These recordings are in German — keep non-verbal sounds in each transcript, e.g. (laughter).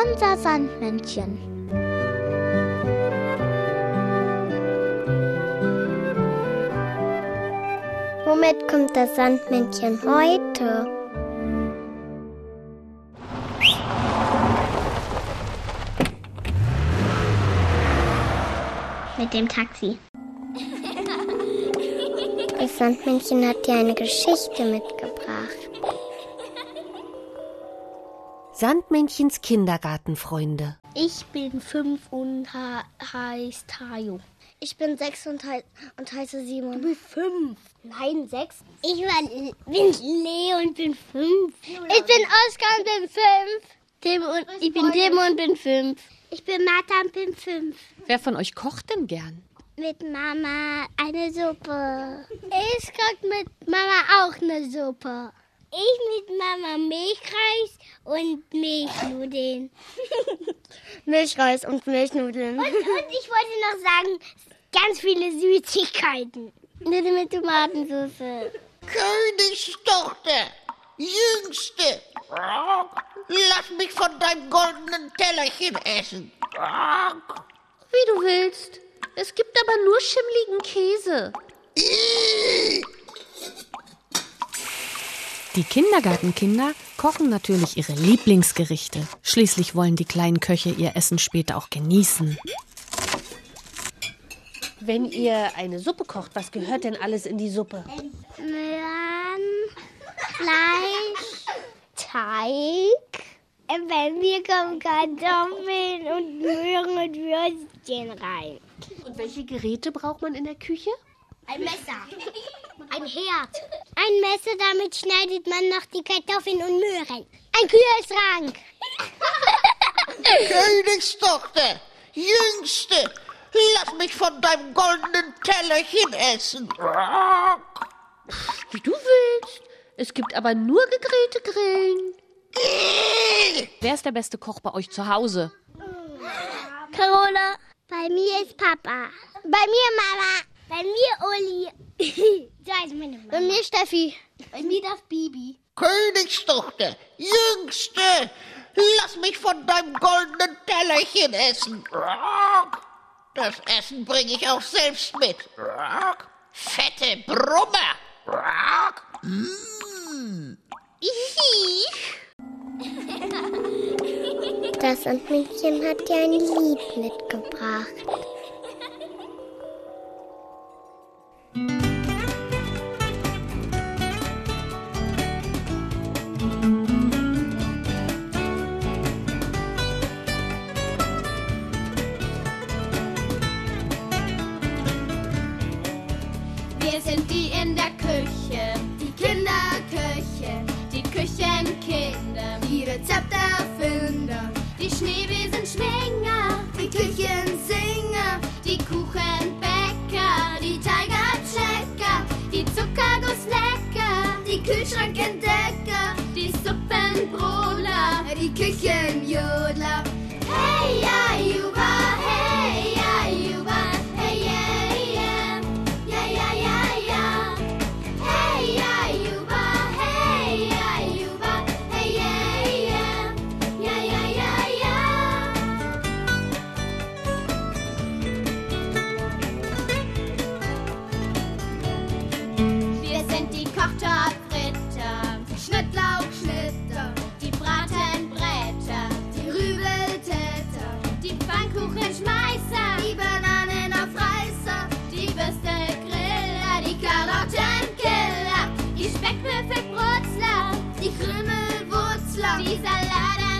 Unser Sandmännchen. Womit kommt das Sandmännchen heute? Mit dem Taxi. Das Sandmännchen hat dir eine Geschichte mitgebracht. Sandmännchens Kindergartenfreunde. Ich bin fünf und heiße Tayo. Ich bin sechs und, he und heiße Simon. Du bist fünf. Nein, sechs. Ich war, bin Leo und bin fünf. Ich bin Oskar und bin fünf. Tim und, ich bin Tim und bin fünf. Ich bin Martha und bin fünf. Wer von euch kocht denn gern? Mit Mama eine Suppe. Ich koche mit Mama auch eine Suppe. Ich mit Mama Milchreis und Milchnudeln. (laughs) Milchreis und Milchnudeln. Und, und ich wollte noch sagen, ganz viele Süßigkeiten. Nudeln mit Tomatensauce. Königstochter, Jüngste, lass mich von deinem goldenen Tellerchen essen. Wie du willst. Es gibt aber nur schimmligen Käse. Die Kindergartenkinder kochen natürlich ihre Lieblingsgerichte. Schließlich wollen die kleinen Köche ihr Essen später auch genießen. Wenn ihr eine Suppe kocht, was gehört denn alles in die Suppe? Möhren, Fleisch, Teig. Wenn wir kommen Kartoffeln und Möhren und Würstchen rein. Und welche Geräte braucht man in der Küche? Ein Messer. Ein Herd. Ein Messer, damit schneidet man noch die Kartoffeln und Möhren. Ein Kühlschrank. Königstochter, Jüngste, lass mich von deinem goldenen Tellerchen essen. Wie du willst. Es gibt aber nur gegrillte Grillen. Wer ist der beste Koch bei euch zu Hause? Carola. Bei mir ist Papa. Bei mir Mama. Bei mir Uli. (laughs) da ist meine Mama. Bei mir Steffi. Bei mir das Bibi. Königstochter, Jüngste, lass mich von deinem goldenen Tellerchen essen. Das Essen bringe ich auch selbst mit. Fette Brummer. Mm. Das Sandmännchen hat dir ein Lied mitgebracht. Sind die in der Küche, die Kinderküche, die Küchenkinder, die Rezepterfinder, die Schneebesenschwinger, die Küchensinger, die Kuchenbäcker, die Tigerchecker, die Zuckergusslecker, die Kühlschrankentdecker, die Suppenbroler, die Küchenjodler. Hey, ja, Juba, hey, Krümelwurzler, die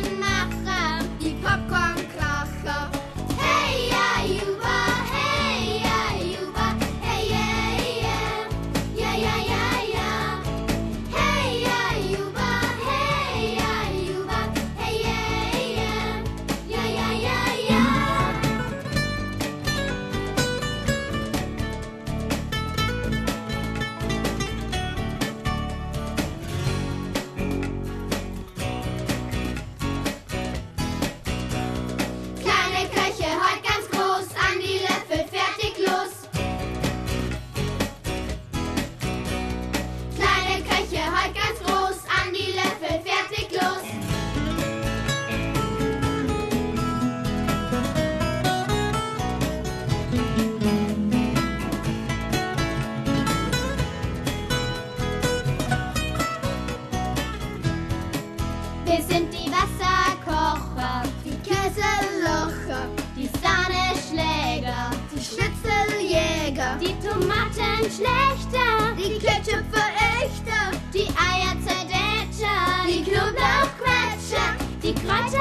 Geschlechter, die Ketchup-Verächter, die Eier-Zerdäter, die Knoblauchquetscher, die Kräuter